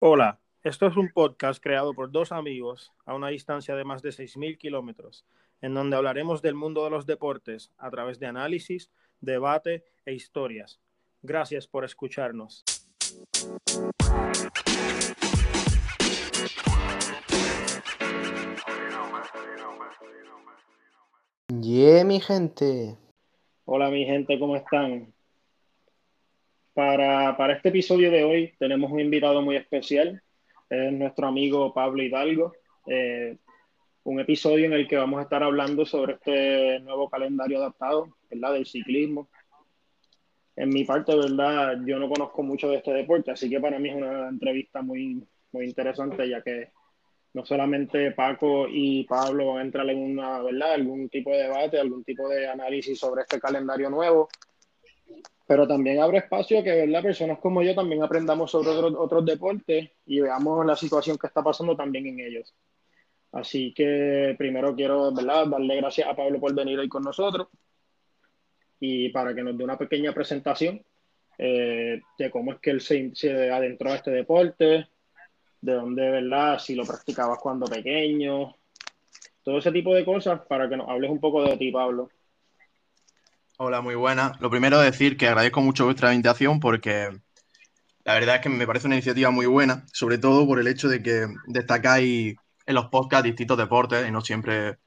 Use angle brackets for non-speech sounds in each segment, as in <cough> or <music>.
Hola, esto es un podcast creado por dos amigos a una distancia de más de 6.000 kilómetros, en donde hablaremos del mundo de los deportes a través de análisis, debate e historias. Gracias por escucharnos. Yeah, mi gente. Hola mi gente, ¿cómo están? Para, para este episodio de hoy tenemos un invitado muy especial, es nuestro amigo Pablo Hidalgo. Eh, un episodio en el que vamos a estar hablando sobre este nuevo calendario adaptado, ¿verdad? Del ciclismo. En mi parte, ¿verdad? Yo no conozco mucho de este deporte, así que para mí es una entrevista muy, muy interesante, ya que no solamente Paco y Pablo van a entrar en una, ¿verdad? Algún tipo de debate, algún tipo de análisis sobre este calendario nuevo, pero también abre espacio que ¿verdad? personas como yo también aprendamos sobre otros, otros deportes y veamos la situación que está pasando también en ellos. Así que primero quiero ¿verdad? darle gracias a Pablo por venir hoy con nosotros y para que nos dé una pequeña presentación eh, de cómo es que él se, se, adentró a este deporte, de dónde, ¿verdad? Si lo practicabas cuando pequeño, todo ese tipo de cosas para que nos hables un poco de ti, Pablo. Hola, muy buena. Lo primero decir que agradezco mucho vuestra invitación porque la verdad es que me parece una iniciativa muy buena, sobre todo por el hecho de que destacáis en los podcasts distintos deportes y no siempre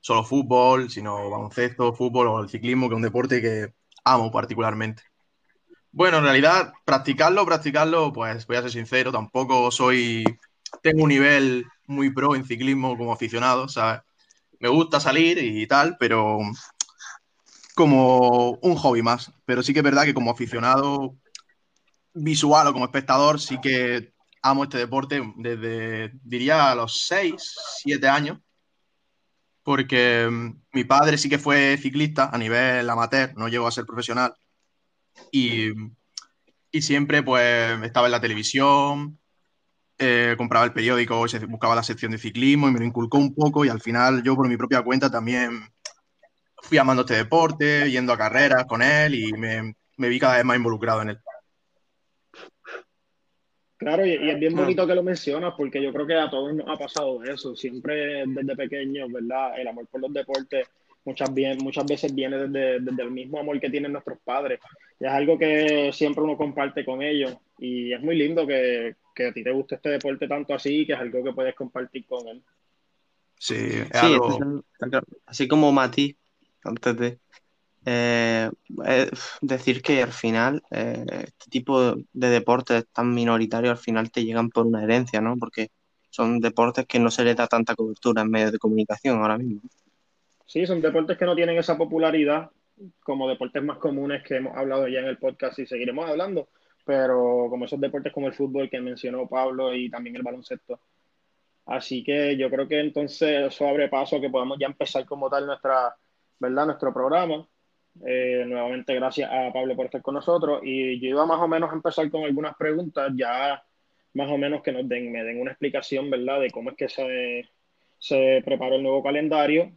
solo fútbol, sino baloncesto, fútbol o el ciclismo, que es un deporte que amo particularmente. Bueno, en realidad, practicarlo, practicarlo, pues voy a ser sincero, tampoco soy, tengo un nivel muy pro en ciclismo como aficionado, ¿sabes? Me gusta salir y tal, pero como un hobby más. Pero sí que es verdad que como aficionado visual o como espectador, sí que amo este deporte desde, diría, a los 6, 7 años. Porque mi padre sí que fue ciclista a nivel amateur, no llegó a ser profesional. Y, y siempre pues estaba en la televisión, eh, compraba el periódico, buscaba la sección de ciclismo y me lo inculcó un poco y al final yo por mi propia cuenta también fui amando este deporte, yendo a carreras con él y me, me vi cada vez más involucrado en él. Claro, y, y, es bien bonito que lo mencionas porque yo creo que a todos nos ha pasado eso. Siempre desde pequeños, ¿verdad? El amor por los deportes muchas, bien, muchas veces viene desde, desde, el mismo amor que tienen nuestros padres. Y es algo que siempre uno comparte con ellos. Y es muy lindo que, que a ti te guste este deporte tanto así, que es algo que puedes compartir con él. Sí, es Sí, algo... así como Mati, antes de eh, eh, decir que al final eh, este tipo de deportes tan minoritarios al final te llegan por una herencia, ¿no? Porque son deportes que no se les da tanta cobertura en medios de comunicación ahora mismo. Sí, son deportes que no tienen esa popularidad como deportes más comunes que hemos hablado ya en el podcast y seguiremos hablando, pero como esos deportes como el fútbol que mencionó Pablo y también el baloncesto. Así que yo creo que entonces eso abre paso que podamos ya empezar como tal nuestra, ¿verdad? Nuestro programa. Eh, nuevamente gracias a Pablo por estar con nosotros y yo iba más o menos a empezar con algunas preguntas ya más o menos que nos den, me den una explicación, ¿verdad? De cómo es que se, se preparó el nuevo calendario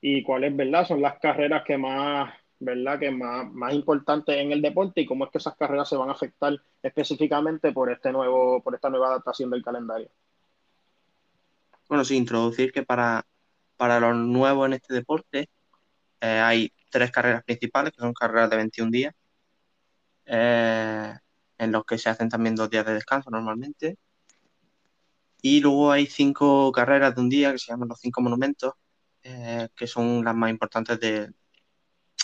y cuáles, ¿verdad? Son las carreras que más, ¿verdad? Que más, más importantes en el deporte y cómo es que esas carreras se van a afectar específicamente por este nuevo, por esta nueva adaptación del calendario. Bueno, sí, introducir que para, para los nuevos en este deporte eh, hay tres carreras principales, que son carreras de 21 días, eh, en los que se hacen también dos días de descanso normalmente. Y luego hay cinco carreras de un día que se llaman los cinco monumentos, eh, que son las más importantes de,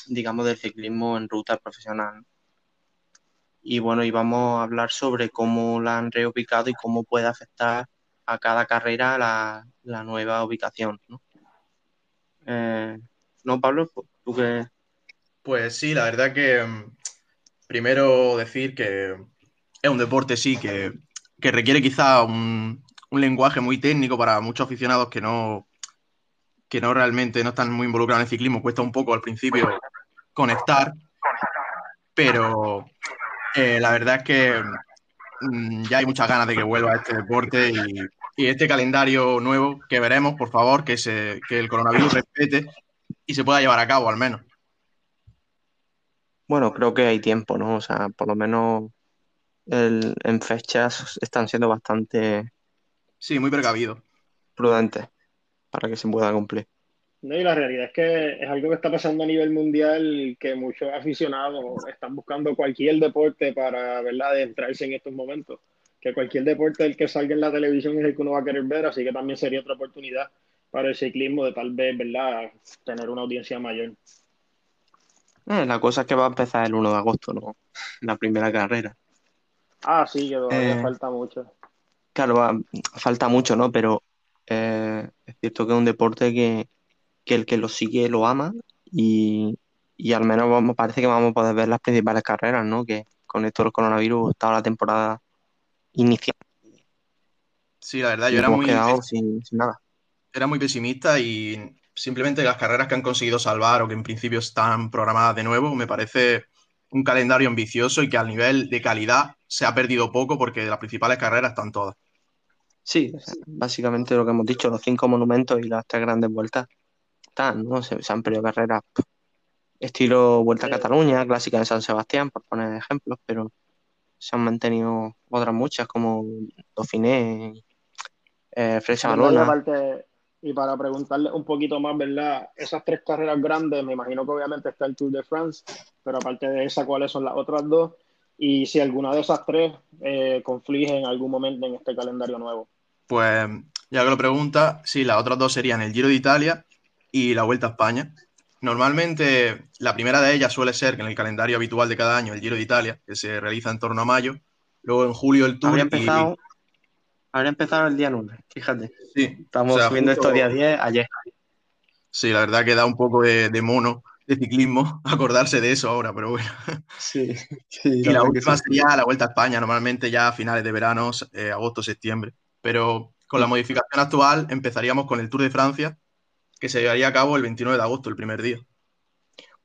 digamos, del ciclismo en ruta profesional. Y bueno, y vamos a hablar sobre cómo la han reubicado y cómo puede afectar a cada carrera la, nueva ubicación. ¿no? ¿No, Pablo? ¿Tú qué? Pues sí, la verdad que mm, primero decir que es un deporte, sí, que, que requiere quizá un, un, lenguaje muy técnico para muchos aficionados que no, que no realmente no están muy involucrados en el ciclismo. Cuesta un poco al principio conectar, pero eh, la verdad es que mmm, ya hay muchas ganas de que vuelva este deporte y, y, este calendario nuevo que veremos, por favor, que, se, que el coronavirus respete y se pueda llevar a cabo al menos. Bueno, creo que hay tiempo, ¿no? O sea, por lo menos en fechas están siendo bastante Sí, muy precavido. prudentes para que se pueda cumplir. No, y la realidad es que es algo que está pasando a nivel mundial que muchos aficionados están buscando cualquier deporte para, ¿verdad?, adentrarse en estos momentos. Que cualquier deporte el que salga en la televisión es el que uno va a querer ver, así que también sería otra oportunidad para el ciclismo de tal vez, ¿verdad?, tener una audiencia mayor. Eh, la cosa es que va a empezar el 1 de agosto, ¿no? La primera carrera. Ah, sí, que todavía Eh, falta mucho. Claro, va- falta mucho, ¿no? Pero eh, es cierto que es un deporte que, que el que lo sigue lo ama y, y al menos vamos, parece que vamos a poder ver las principales carreras, ¿no? Que con esto del coronavirus estaba la temporada inicial Sí, la verdad, yo era hemos muy, quedado sin, sin nada. Era muy pesimista y simplemente las carreras que han conseguido salvar o que en principio están programadas de nuevo, me parece un calendario ambicioso y que al nivel de calidad se ha perdido poco porque las principales carreras están todas. Sí, básicamente lo que hemos dicho, los cinco monumentos y las tres grandes vueltas están, ¿no? Se, se han perdido carreras estilo Vuelta a Eh, Cataluña, clásica en San Sebastián, por poner ejemplos, pero se han mantenido otras muchas como Dauphiné, eh, Valona. aparte, y para preguntarle un poquito más, ¿verdad? Esas tres carreras grandes, me imagino que obviamente está el Tour de France, pero aparte de esa, ¿cuáles son las otras dos? Y si alguna de esas tres eh, conflige en algún momento en este calendario nuevo. Pues ya que lo pregunta, sí, las otras dos serían el Giro de Italia y la Vuelta a España. Normalmente la primera de ellas suele ser que en el calendario habitual de cada año el Giro de Italia, que se realiza en torno a mayo. Luego en julio el Tour Habría y habría empezado el día lunes, fíjate. sí, Estamos o sea, subiendo justo- estos días 10 ayer. Sí, la verdad que da un poco de, de mono de ciclismo <laughs> acordarse de eso ahora, pero bueno. Sí, <laughs> Y la última sería la Vuelta a España, normalmente ya a finales de verano, eh, agosto, septiembre. Pero con la modificación actual empezaríamos con el Tour de Francia, que se llevaría a cabo el 29 de agosto, el primer día.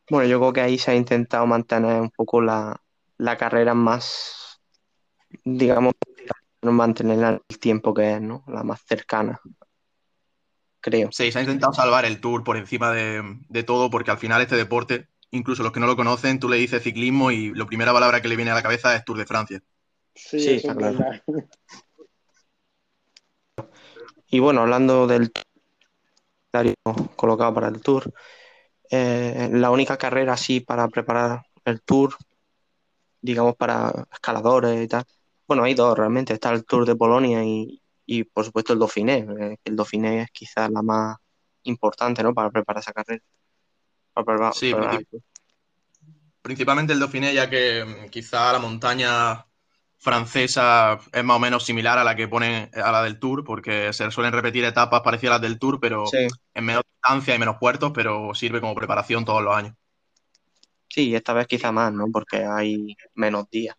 Bueno, yo creo que ahí se ha intentado mantener un poco la, la carrera más, digamos, mantenerla en el tiempo que es, ¿no? La más cercana, creo. Sí, se ha intentado salvar el Tour por encima de, de todo, porque al final este deporte, incluso los que no lo conocen, tú le dices ciclismo y la primera palabra que le viene a la cabeza es Tour de Francia. Sí, está es claro. <laughs> Y bueno, hablando del calendario colocado para el Tour, eh, la única carrera así para preparar el Tour, digamos para escaladores y tal. Bueno, hay dos realmente, está el Tour de Polonia y, y por supuesto el Dauphiné. eh, El Dauphiné es quizás la más importante, ¿no? Para preparar esa carrera. Para preparar- Sí, preparar. Principalmente el Dauphiné, ya que mm, quizá la montaña francesa es más o menos similar a la que ponen a la del Tour, porque se suelen repetir etapas parecidas a las del Tour, pero Sí, en menos distancia y menos puertos, pero sirve como preparación todos los años. sí, esta vez quizá más, ¿no? Porque hay menos días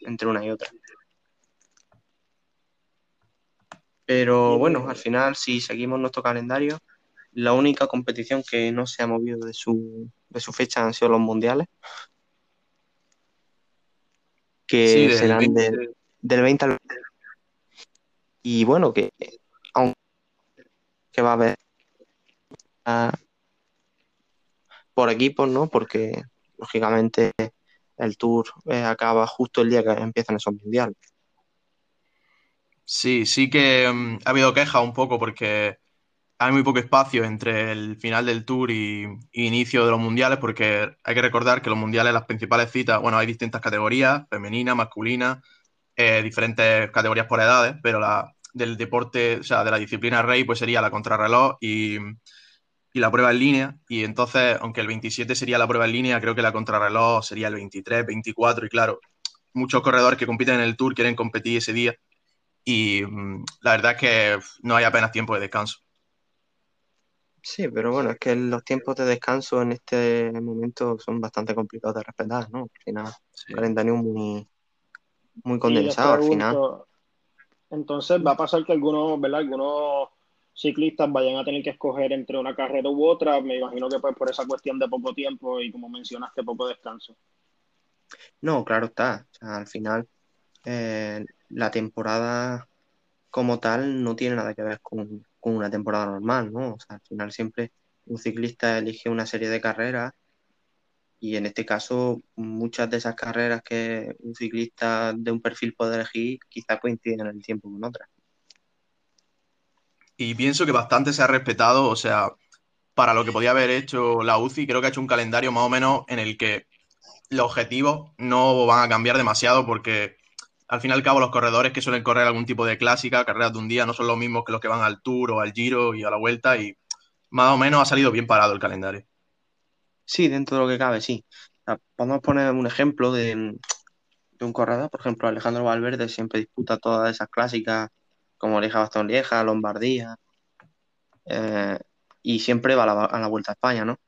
entre una y otra. Pero bueno, al final, si seguimos nuestro calendario, la única competición que no se ha movido de su, de su fecha han sido los mundiales, que Sí, del serán 20 del, del 20 al Y bueno, que aunque va a haber por equipos, ¿no? Porque lógicamente el tour eh, acaba justo el día que empiezan esos mundiales. Sí, sí que mm, ha habido quejas un poco porque hay muy poco espacio entre el final del Tour y, y inicio de los mundiales, porque hay que recordar que los mundiales, las principales citas, bueno, hay distintas categorías, femenina, masculina, eh, diferentes categorías por edades, pero la del deporte, o sea, de la disciplina rey, pues sería la contrarreloj y, y la prueba en línea. Y entonces, aunque el 27 sería la prueba en línea, creo que la contrarreloj sería el 23, 24, y claro, muchos corredores que compiten en el Tour quieren competir ese día y mm, la verdad es que no hay apenas tiempo de descanso. Sí, pero bueno, es que los tiempos de descanso en este momento son bastante complicados de respetar, ¿no? Al final, Sí. un calendario muy, muy condensado al final. entonces va a pasar que algunos, ¿verdad? Algunos ciclistas vayan a tener que escoger entre una carrera u otra, me imagino que pues por esa cuestión de poco tiempo y como mencionaste, poco descanso. No, claro está. O sea, al final, eh, la temporada como tal no tiene nada que ver con, con una temporada normal, ¿no? O sea, al final siempre un ciclista elige una serie de carreras Y en este caso, muchas de esas carreras que un ciclista de un perfil puede elegir, quizás coinciden en el tiempo con otras. Y pienso que bastante se ha respetado, o sea, para lo que podía haber hecho la UCI, creo que ha hecho un calendario más o menos en el que los objetivos no van a cambiar demasiado porque al fin y al cabo los corredores que suelen correr algún tipo de clásica, carreras de un día, no son los mismos que los que van al Tour o al Giro y a la Vuelta y más o menos ha salido bien parado el calendario. Sí, dentro de lo que cabe, sí. podemos poner un ejemplo de, un corredor, por ejemplo, Alejandro Valverde siempre disputa todas esas clásicas como Lieja Bastón Lieja, Lombardía, eh, y siempre va a la, Vuelta a España, ¿no?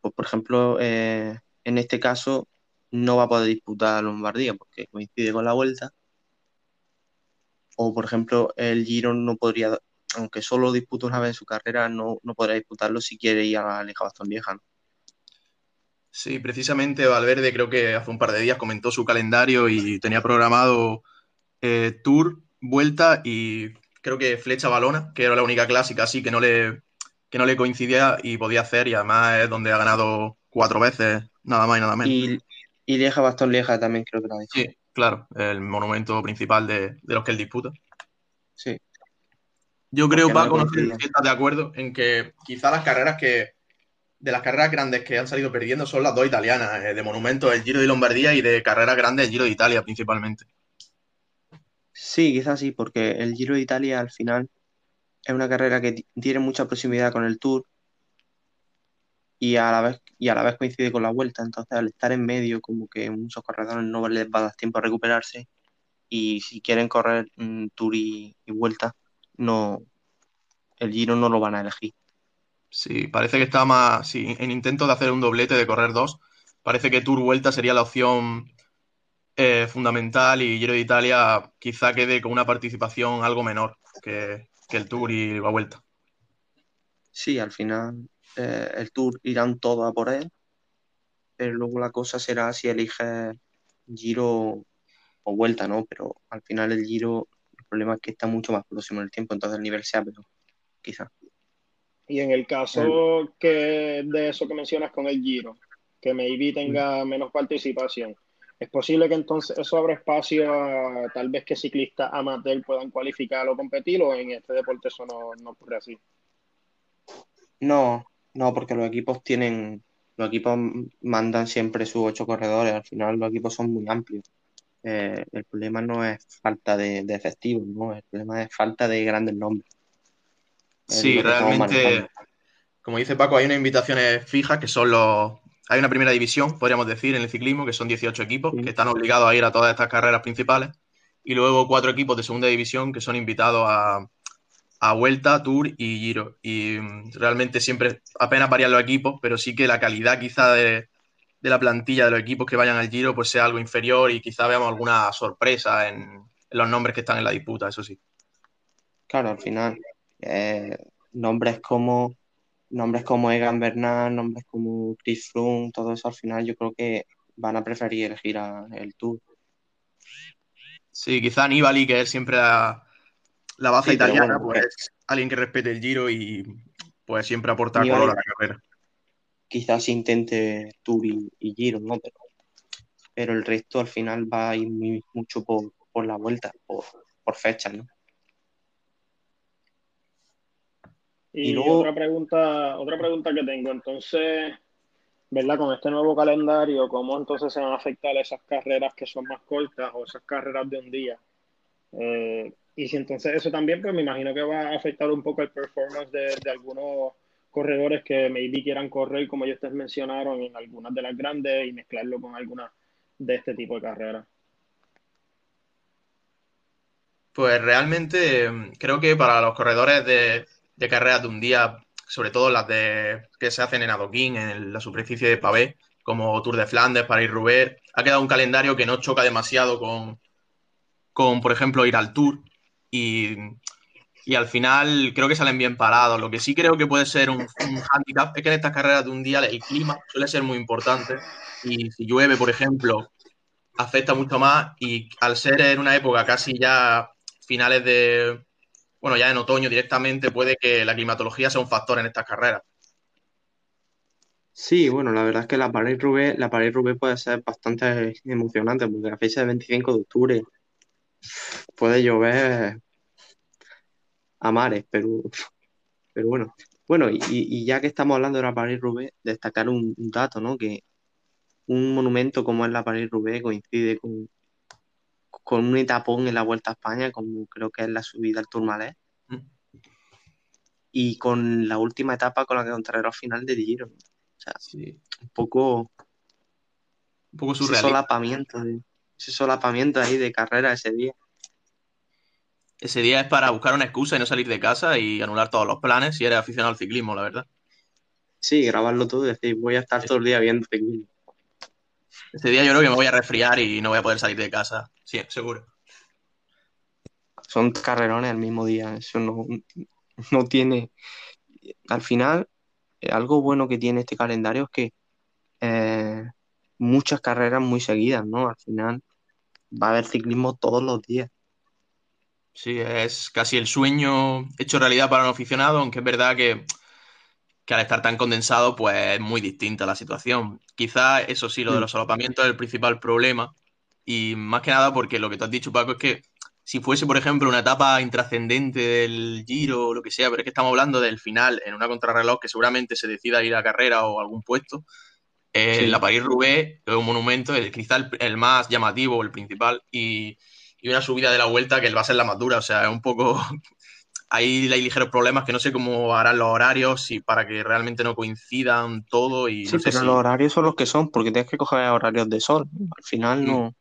Pues por ejemplo, eh, en este caso no va a poder disputar Lombardía porque coincide con la Vuelta. O por ejemplo, el Giro no podría, aunque solo disputa una vez en su carrera, no, no podrá disputarlo si quiere ir a la Lieja Bastón Lieja, ¿no? Sí, precisamente Valverde creo que hace un par de días comentó su calendario y tenía programado eh, Tour, Vuelta y creo que Flecha Balona, que era la única clásica así que no le, que no le coincidía y podía hacer y además es donde ha ganado cuatro veces, nada más y nada menos. Y, y Lieja Bastón Lieja también creo que lo ha dicho. Sí, claro, el monumento principal de, los que él disputa. Sí. Yo creo, Paco, no sé si estás de acuerdo en que quizá las carreras que de las carreras grandes que han salido perdiendo son las dos italianas, eh, de Monumento, el Giro de Lombardía y de carreras grandes, el Giro de Italia principalmente. Sí, quizás sí, porque el Giro de Italia al final es una carrera que tiene mucha proximidad con el Tour y a la vez, y a la vez coincide con la vuelta, entonces al estar en medio como que muchos corredores no les va a dar tiempo a recuperarse y si quieren correr Tour y, y vuelta, no, el Giro no lo van a elegir. Sí, parece que está más. Sí, en intento de hacer un doblete, de correr dos. Parece que Tour Vuelta sería la opción eh, fundamental y Giro de Italia quizá quede con una participación algo menor que, el Tour y la Vuelta. Sí, al final eh, el Tour irán todos a por él, pero luego la cosa será si elige Giro o Vuelta, ¿no? Pero al final el Giro, el problema es que está mucho más próximo en el tiempo, entonces el nivel sea pero quizá. Y en el caso que de eso que mencionas con el Giro, que maybe tenga menos participación, ¿es posible que entonces eso abra espacio a tal vez que ciclistas amateur puedan cualificar o competir o en este deporte eso no, no ocurre así? No, no, porque los equipos tienen, los equipos mandan siempre sus ocho corredores, al final los equipos son muy amplios. Eh, el problema no es falta de, de efectivos, ¿no? El problema es falta de grandes nombres. Sí, realmente, como dice Paco, hay unas invitaciones fijas que son los... Hay una primera división, podríamos decir, en el ciclismo, que son 18 equipos que están obligados a ir a todas estas carreras principales. Y luego cuatro equipos de segunda división que son invitados a, a Vuelta, Tour y Giro. Y mm, realmente siempre apenas varían los equipos, pero sí que la calidad quizá de, de, la plantilla de los equipos que vayan al Giro pues sea algo inferior y quizá veamos alguna sorpresa en, en los nombres que están en la disputa, eso sí. Claro, al final eh, nombres como nombres como Egan Bernal, nombres como Chris Froome, todo eso al final yo creo que van a preferir elegir el Tour. Sí, quizá Nibali, que es siempre la, la baza italiana, pues alguien que respete el giro y pues siempre aporta color a la carrera. Quizás intente Tour y, Giro, ¿no? Pero, pero, el resto al final va a ir mucho por, la vuelta, por, por fechas, ¿no? Y, otra pregunta, otra pregunta que tengo, entonces, ¿verdad? Con este nuevo calendario, ¿cómo entonces se van a afectar esas carreras que son más cortas o esas carreras de un día? Eh, y si entonces eso también, pues me imagino que va a afectar un poco el performance de, algunos corredores que maybe quieran correr, como ya ustedes mencionaron, en algunas de las grandes y mezclarlo con algunas de este tipo de carreras. Pues realmente mm, creo que para los corredores de, de carreras de un día, sobre todo las de que se hacen en adoquín, en la superficie de pavé, como Tour de Flandes, París-Roubaix. Ha quedado un calendario que no choca demasiado con, con por ejemplo, ir al Tour. Y, al final creo que salen bien parados. Lo que sí creo que puede ser un, un handicap es que en estas carreras de un día el clima suele ser muy importante. Y si llueve, por ejemplo, afecta mucho más. Y al ser en una época casi ya finales de, bueno, ya en otoño directamente puede que la climatología sea un factor en estas carreras. Sí, bueno, la verdad es que la París-Roubaix, la París-Roubaix puede ser bastante emocionante porque la fecha de 25 de octubre puede llover a mares, pero, pero bueno. Bueno, y, ya que estamos hablando de la París-Roubaix, destacar un, dato, ¿no? Que un monumento como es la París-Roubaix coincide con, con un etapón en la Vuelta a España, como creo que es la subida al Tourmalet, mm. y con la última etapa con la que contrarreloj final de Giro. O sea, sí. un poco... Un poco surreal. Ese solapamiento, ese solapamiento ahí de carrera ese día. Ese día es para buscar una excusa y no salir de casa y anular todos los planes si eres aficionado al ciclismo, la verdad. Sí, grabarlo todo y decir, voy a estar todo el día viendo ciclismo. Ese día yo creo que me voy a resfriar y no voy a poder salir de casa. Sí, seguro. Son carrerones el mismo día. Eso no, no tiene. Al final, algo bueno que tiene este calendario es que eh, muchas carreras muy seguidas, ¿no? Al final va a haber ciclismo todos los días. Sí, es casi el sueño hecho realidad para un aficionado, aunque es verdad que, al estar tan condensado, pues es muy distinta la situación. Quizá eso sí, lo de mm. los solapamientos es el principal problema. Y más que nada porque lo que tú has dicho, Paco, es que si fuese, por ejemplo, una etapa intrascendente del Giro o lo que sea, pero es que estamos hablando del final en una contrarreloj que seguramente se decida ir a carrera o algún puesto. Eh, La París-Roubaix es un monumento, el, quizá el, más llamativo, el principal, y, y una subida de la vuelta que va a ser la más dura. O sea, es un poco. Ahí hay ligeros problemas que no sé cómo harán los horarios y para que realmente no coincidan todo. Y sí, pero los horarios son los que son, porque tienes que coger horarios de sol. Al final no.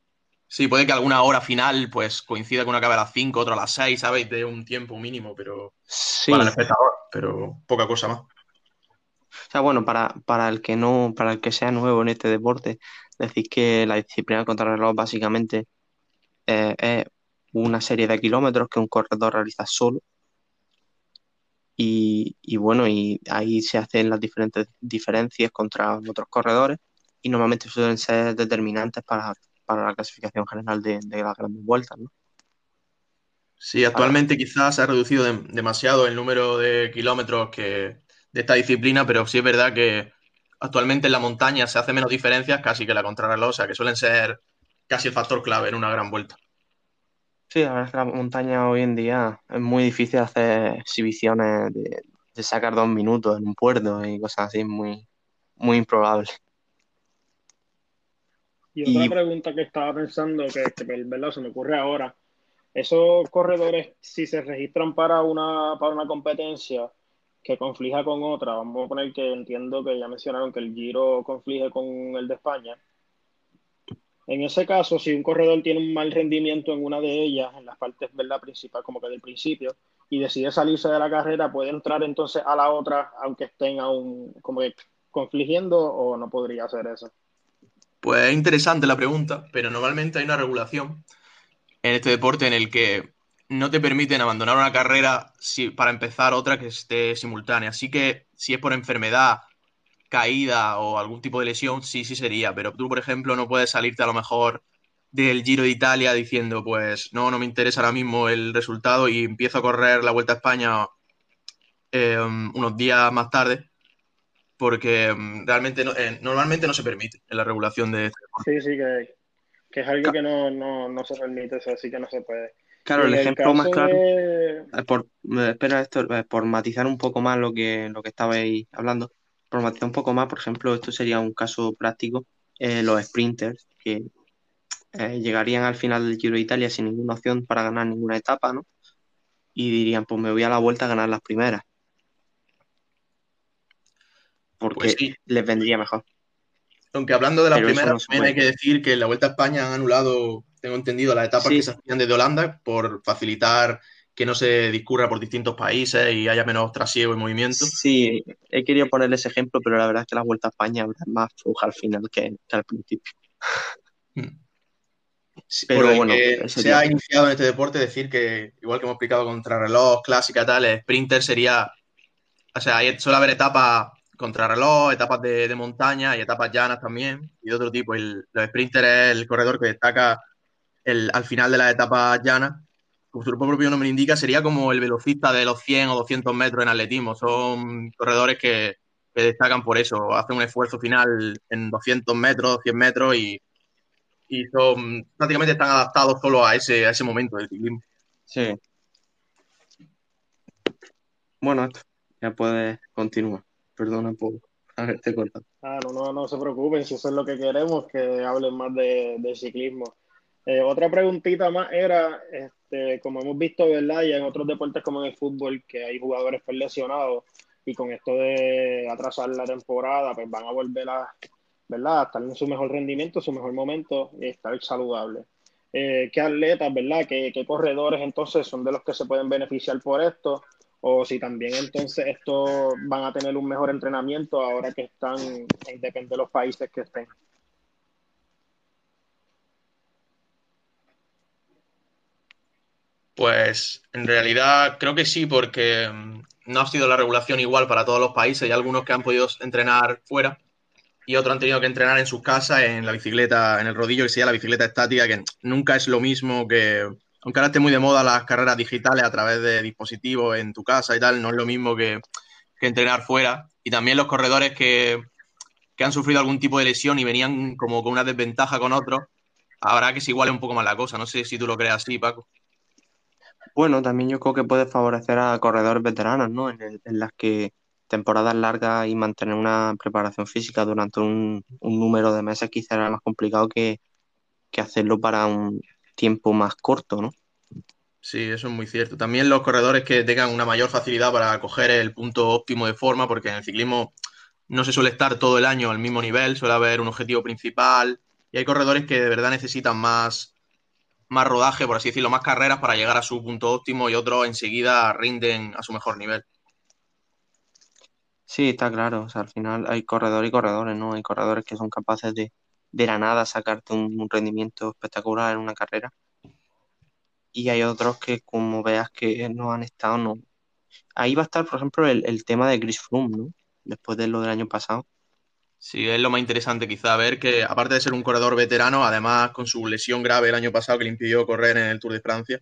Sí, puede que alguna hora final pues coincida con una acabe a las 5, otra a las 6, ¿sabes? De un tiempo mínimo, pero sí. para el espectador, pero poca cosa más. O sea, bueno, para, para el que no, para el que sea nuevo en este deporte, decir que la disciplina contra reloj básicamente eh, es una serie de kilómetros que un corredor realiza solo. Y, bueno, y ahí se hacen las diferentes diferencias contra otros corredores y normalmente suelen ser determinantes para, la clasificación general de, las grandes vueltas, ¿no? Sí, actualmente quizás se ha reducido demasiado el número de kilómetros que, de esta disciplina, pero sí es verdad que actualmente en la montaña se hacen menos diferencias casi que la contrarreloj, o sea que suelen ser casi el factor clave en una gran vuelta. Sí, la verdad es que la montaña hoy en día es muy difícil hacer exhibiciones de, sacar dos minutos en un puerto y cosas así, muy, muy improbable. Y otra pregunta que estaba pensando, que, ¿verdad? se me ocurre ahora, esos corredores, si se registran para una, para una competencia que conflija con otra, vamos a poner que entiendo que ya mencionaron que el Giro conflige con el de España, en ese caso, si un corredor tiene un mal rendimiento en una de ellas, en las partes ¿verdad? principal, como que del principio, y decide salirse de la carrera, puede entrar entonces a la otra, aunque estén aún como que confligiendo, o no podría hacer eso. Pues es interesante la pregunta, pero normalmente hay una regulación en este deporte en el que no te permiten abandonar una carrera para empezar otra que esté simultánea. Así que si es por enfermedad caída o algún tipo de lesión, sí, sí sería. Pero tú, por ejemplo, no puedes salirte a lo mejor del Giro de Italia diciendo, pues no, no me interesa ahora mismo el resultado y empiezo a correr la Vuelta a España em, unos días más tarde, porque em, realmente eh, normalmente no se permite en la regulación de este Sí, sí, que, es algo que no, se permite, así que no se puede. Claro, el ejemplo más claro, eh, por, espera esto, eh, por matizar un poco más lo que, lo que estabais hablando, por un poco más, por ejemplo, esto sería un caso práctico, eh, los sprinters que eh, llegarían al final del Giro de Italia sin ninguna opción para ganar ninguna etapa, ¿no? Y dirían, pues me voy a la vuelta a ganar las primeras. Porque pues les vendría mejor. Aunque hablando de las primeras, también hay que decir que en la Vuelta a España han anulado, tengo entendido, las etapas que se hacían desde Holanda por facilitar que no se discurra por distintos países y haya menos trasiego y movimiento. Sí, he querido ponerle ese ejemplo, pero la verdad es que la Vuelta a España habrá más fluja al final que, al principio. Hmm. pero bueno, se ha iniciado en este deporte decir que, igual que hemos explicado contrarreloj, clásica, tal, el sprinter sería, o sea, suele haber etapas contrarreloj, etapas de, montaña y etapas llanas también, y de otro tipo. El, los sprinter es el corredor que destaca el, al final de las etapas llanas como su propio nombre indica, sería como el velocista de los 100 o 200 metros en atletismo. Son corredores que, que destacan por eso. Hacen un esfuerzo final en 200 metros, 100 metros y, y son, prácticamente están adaptados solo a ese, a ese momento del ciclismo. Sí. Bueno, ya puedes continuar. Perdona por haberte cortado. Ah, no, no, no se preocupen, si eso es lo que queremos, que hablen más de, de ciclismo. Eh, otra preguntita más era, este, como hemos visto, ¿verdad? Y en otros deportes como en el fútbol, que hay jugadores pues, lesionados y con esto de atrasar la temporada, pues van a volver a, ¿verdad? A estar en su mejor rendimiento, su mejor momento y estar saludable. Eh, ¿Qué atletas, ¿verdad? ¿Qué, ¿Qué corredores entonces son de los que se pueden beneficiar por esto? O si también entonces estos van a tener un mejor entrenamiento ahora que están, depende de los países que estén. Pues en realidad creo que sí, porque mm, no ha sido la regulación igual para todos los países. Hay algunos que han podido entrenar fuera y otros han tenido que entrenar en sus casas en la bicicleta, en el rodillo que se llama la bicicleta estática, que nunca es lo mismo que, aunque ahora esté muy de moda las carreras digitales a través de dispositivos en tu casa y tal, no es lo mismo que, entrenar fuera. Y también los corredores que, que han sufrido algún tipo de lesión y venían como con una desventaja con otros, habrá que se iguale un poco más la cosa. No sé si tú lo crees así, Paco. Bueno, también yo creo que puede favorecer a corredores veteranos, ¿no? En, las que temporadas largas y mantener una preparación física durante un, número de meses quizá era más complicado que, hacerlo para un tiempo más corto, ¿no? Sí, eso es muy cierto. También los corredores que tengan una mayor facilidad para coger el punto óptimo de forma, porque en el ciclismo no se suele estar todo el año al mismo nivel, suele haber un objetivo principal y hay corredores que de verdad necesitan más, más rodaje, por así decirlo, más carreras para llegar a su punto óptimo y otros enseguida rinden a su mejor nivel. Sí, está claro. O sea, al final hay corredores y corredores, ¿no? Hay corredores que son capaces de, de la nada sacarte un, rendimiento espectacular en una carrera. Y hay otros que, como veas que no han estado, no. Ahí va a estar, por ejemplo, el, tema de Chris Froome, ¿no? Después de lo del año pasado Sí, es lo más interesante quizá ver que aparte de ser un corredor veterano, además con su lesión grave el año pasado que le impidió correr en el Tour de Francia,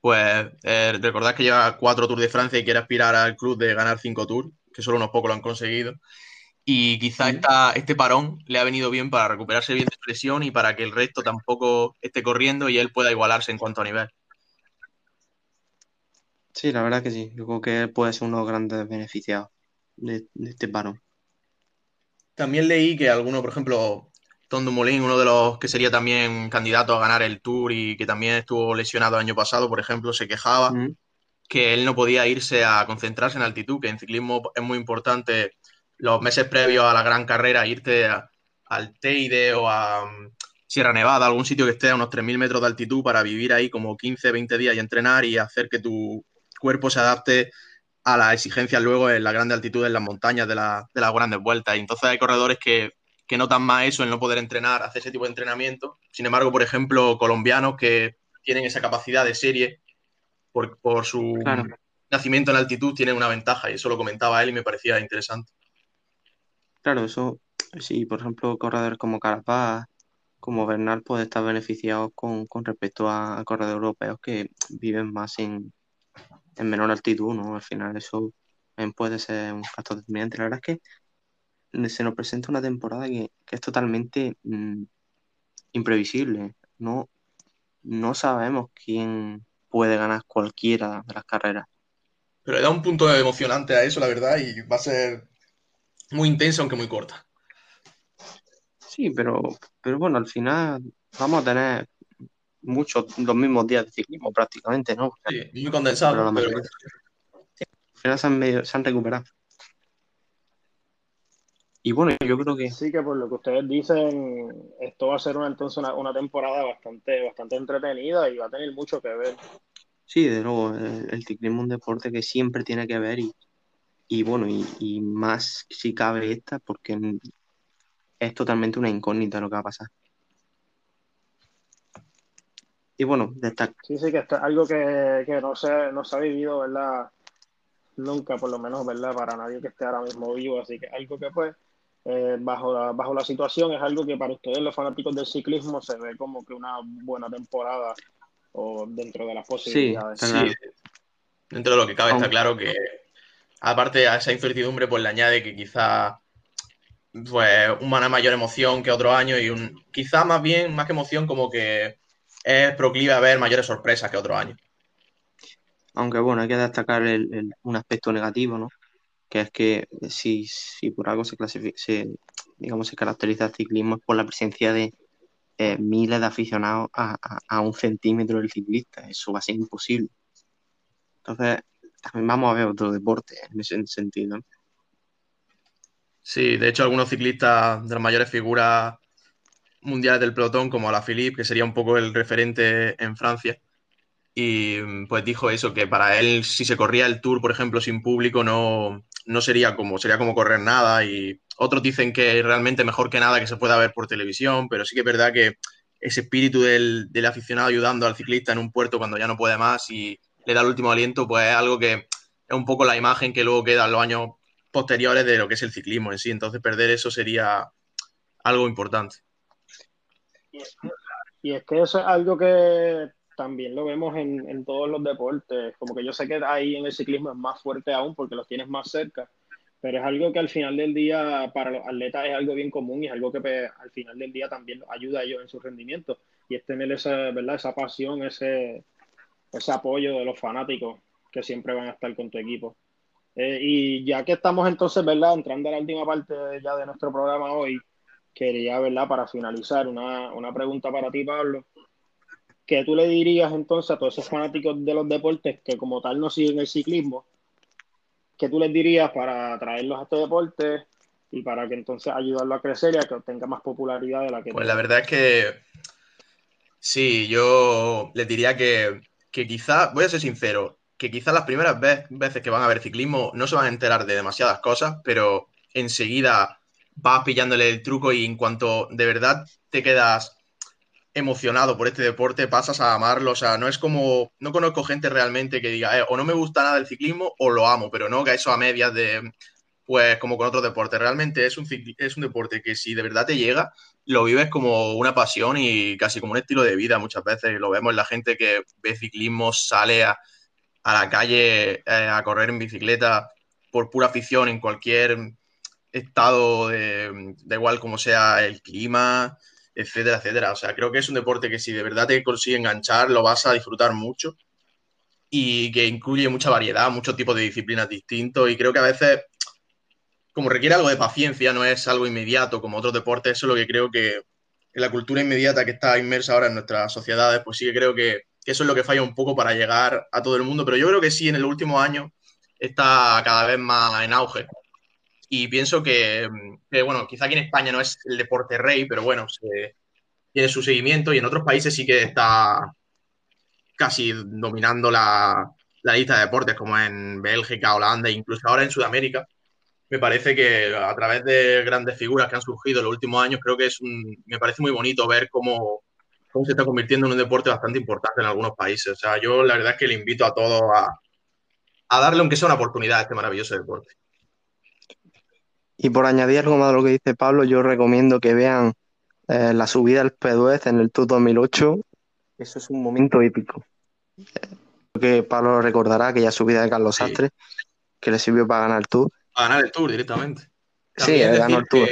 pues eh, recordad que lleva cuatro Tours de Francia y quiere aspirar al club de ganar cinco Tours, que solo unos pocos lo han conseguido. Y quizá este parón le ha venido bien para recuperarse bien de su lesión y para que el resto tampoco esté corriendo y él pueda igualarse en cuanto a nivel. Sí, la verdad que sí. Yo creo que él puede ser uno de los grandes beneficiados de este parón. También leí que alguno, por ejemplo, Tom Dumoulin, uno de los que sería también candidato a ganar el Tour y que también estuvo lesionado el año pasado, por ejemplo, se quejaba que él no podía irse a concentrarse en altitud, que en ciclismo es muy importante los meses previos a la gran carrera irte al Teide o a mm, Sierra Nevada, algún sitio que esté a unos 3.000 metros de altitud para vivir ahí como 15, 20 días y entrenar y hacer que tu cuerpo se adapte a las exigencias luego en la grande altitud en las montañas de, la, de las grandes vueltas. Y entonces hay corredores que, que, notan más eso, el no poder entrenar, hacer ese tipo de entrenamiento. Sin embargo, por ejemplo, colombianos que tienen esa capacidad de serie por, por su nacimiento en altitud tienen una ventaja y eso lo comentaba él y me parecía interesante. Claro, eso sí, por ejemplo, corredores como Carapaz, como Bernal, puede estar beneficiados con, con respecto a corredores europeos que viven más en, en menor altitud, ¿no? Al final eso puede ser un factor determinante. La verdad es que se nos presenta una temporada que, es totalmente mm, imprevisible. No, no sabemos quién puede ganar cualquiera de las carreras. Pero le da un punto emocionante a eso, la verdad, y va a ser muy intensa, aunque muy corta. Sí, pero, pero bueno, al final vamos a tener muchos, los mismos días de ciclismo prácticamente, ¿no? sí, muy condensado. Pero al final se han, recuperado. Y bueno, yo creo que... Sí, que por lo que ustedes dicen, esto va a ser una, entonces una, temporada bastante, bastante entretenida y va a tener mucho que ver. Sí, de nuevo, el, ciclismo es un deporte que siempre tiene que ver y, y bueno, y, y, más si cabe esta, porque es totalmente una incógnita lo que va a pasar. Y bueno, destaca. Sí, sí, que es algo que, no, se, no se ha vivido, ¿verdad? Nunca, por lo menos, ¿verdad? Para nadie que esté ahora mismo vivo. Así que algo que, pues, eh, bajo, la, bajo la situación, es algo que para ustedes, los fanáticos del ciclismo, se ve como que una buena temporada o dentro de las posibilidades. Sí, Dentro de lo que cabe, está claro que aparte a esa incertidumbre, pues le añade que quizá pues una mayor emoción que otro año y un quizá más bien, más que emoción, como que es proclive a ver mayores sorpresas que otro año. Aunque bueno, hay que destacar un aspecto negativo, ¿no? Que es que si, si por algo se clasifica, digamos, se caracteriza el ciclismo es por la presencia de eh, miles de aficionados a, un centímetro del ciclista. Eso va a ser imposible. Entonces, también vamos a ver otro deporte en ese sentido. Sí, de hecho, algunos ciclistas de las mayores figuras mundiales del pelotón, como la Philippe, que sería un poco el referente en Francia, y pues dijo eso, que para él si se corría el tour, por ejemplo, sin público, no, no sería como, sería como correr nada. Y otros dicen que realmente mejor que nada que se pueda ver por televisión, pero sí que es verdad que ese espíritu del, del aficionado ayudando al ciclista en un puerto cuando ya no puede más y le da el último aliento, pues es algo que es un poco la imagen que luego queda en los años posteriores de lo que es el ciclismo en sí. Entonces, perder eso sería algo importante. Y es que eso es algo que también lo vemos en, todos los deportes. Como que yo sé que ahí en el ciclismo es más fuerte aún porque los tienes más cerca, pero es algo que al final del día para los atletas es algo bien común y es algo que pues, al final del día también ayuda a ellos en su rendimiento. Y es tener esa, ¿verdad? esa pasión, ese, ese apoyo de los fanáticos que siempre van a estar con tu equipo. Eh, y ya que estamos entonces, ¿verdad? Entrando a la última parte ya de nuestro programa hoy, quería, ¿verdad? Para finalizar, una, una pregunta para ti, Pablo. ¿Qué tú le dirías entonces a todos esos fanáticos de los deportes que como tal no siguen el ciclismo? ¿Qué tú les dirías para traerlos a este deporte y para que entonces ayudarlo a crecer y a que tenga más popularidad de la que Pues la verdad es que sí, yo les diría que, que quizá, voy a ser sincero, que quizás las primeras veces que van a ver ciclismo no se van a enterar de demasiadas cosas, pero enseguida vas pillándole el truco y en cuanto de verdad te quedas emocionado por este deporte, pasas a amarlo. O sea, no es como, no conozco gente realmente que diga, eh, o no me gusta nada el ciclismo o lo amo, pero no que eso a medias de, pues como con otros deportes. Realmente es un, es un deporte que si de verdad te llega, lo vives como una pasión y casi como un estilo de vida muchas veces. Lo vemos en la gente que ve ciclismo, sale a a la calle eh, a correr en bicicleta por pura afición en cualquier estado, de, da igual como sea el clima, etcétera, etcétera. O sea, creo que es un deporte que si de verdad te consigue enganchar, lo vas a disfrutar mucho y que incluye mucha variedad, muchos tipos de disciplinas distintos y creo que a veces, como requiere algo de paciencia, no es algo inmediato como otros deportes, eso es lo que creo que en la cultura inmediata que está inmersa ahora en nuestras sociedades, pues sí que creo que que eso es lo que falla un poco para llegar a todo el mundo, pero yo creo que sí, en el último año está cada vez más en auge. Y pienso que, bueno, quizá aquí en España no es el deporte rey, pero bueno, tiene su seguimiento y en otros países sí que está casi dominando la, la lista de deportes, como en Bélgica, Holanda e incluso ahora en Sudamérica. Me parece que a través de grandes figuras que han surgido en los últimos años, creo que es un, me parece muy bonito ver cómo, se está convirtiendo en un deporte bastante importante en algunos países. O sea, yo la verdad es que le invito a todos a, darle aunque sea una oportunidad a este maravilloso deporte. Y por añadir algo más de lo que dice Pablo, yo recomiendo que vean eh, la subida del P2 en el Tour 2008. Eso es un momento épico. Creo que Pablo recordará aquella subida de Carlos Sastre que le sirvió para ganar el Tour. Para ganar el Tour directamente. sí, ganó el Tour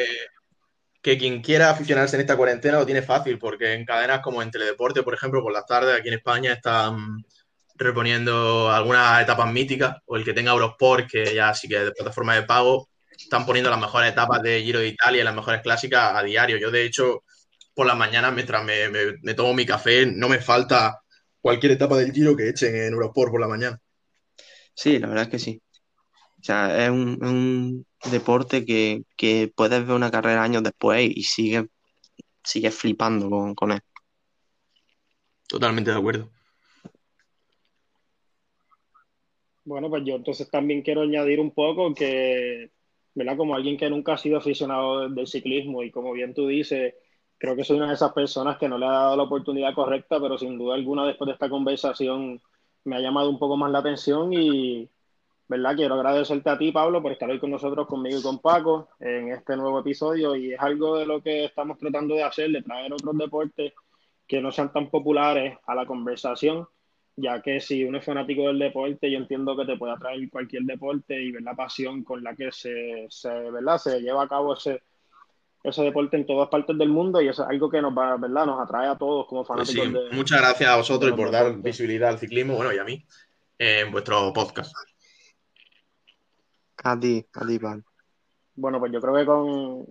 que quien quiera aficionarse en esta cuarentena lo tiene fácil, porque en cadenas como en Teledeporte, por ejemplo, por las tardes aquí en España están reponiendo algunas etapas míticas, o el que tenga Eurosport, que ya sí que de plataforma de pago, están poniendo las mejores etapas de Giro de Italia y las mejores clásicas a diario. Yo, de hecho, por las mañanas, mientras me, tomo mi café, no me falta cualquier etapa del Giro que echen en Eurosport por la mañana. Sí, la verdad es que sí. O sea, es un, deporte que, puedes ver una carrera años después y sigues sigue flipando con, él. Totalmente de acuerdo. Bueno, pues yo entonces también quiero añadir un poco que, ¿verdad? Como alguien que nunca ha sido aficionado del ciclismo y como bien tú dices, creo que soy una de esas personas que no le ha dado la oportunidad correcta, pero sin duda alguna después de esta conversación me ha llamado un poco más la atención y, ¿verdad? Quiero agradecerte a ti, Pablo, por estar hoy con nosotros, conmigo y con Paco, en este nuevo episodio. Y es algo de lo que estamos tratando de hacer, de traer otros deportes que no sean tan populares a la conversación. Ya que si uno es fanático del deporte, yo entiendo que te puede atraer cualquier deporte y ver la pasión con la que se, se, ¿verdad? se lleva a cabo ese, ese deporte en todas partes del mundo y es algo que nos va, ¿verdad? Nos atrae a todos como Pues fanáticos sí, de... muchas gracias a vosotros y por dar visibilidad al ciclismo, bueno, y a mí, en vuestro podcast. A ti, a ti, Pablo. Bueno, pues yo creo que con,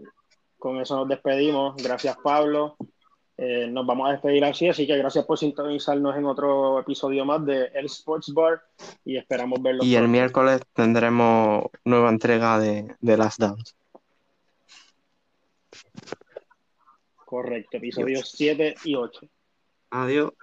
con eso nos despedimos. Gracias, Pablo. Eh, nos vamos a despedir así, así que gracias por sintonizarnos en otro episodio más de El Sports Bar y esperamos verlos Y el miércoles tendremos nueva entrega de, de Last Dance. Correcto, episodios 7 y 8. Adiós.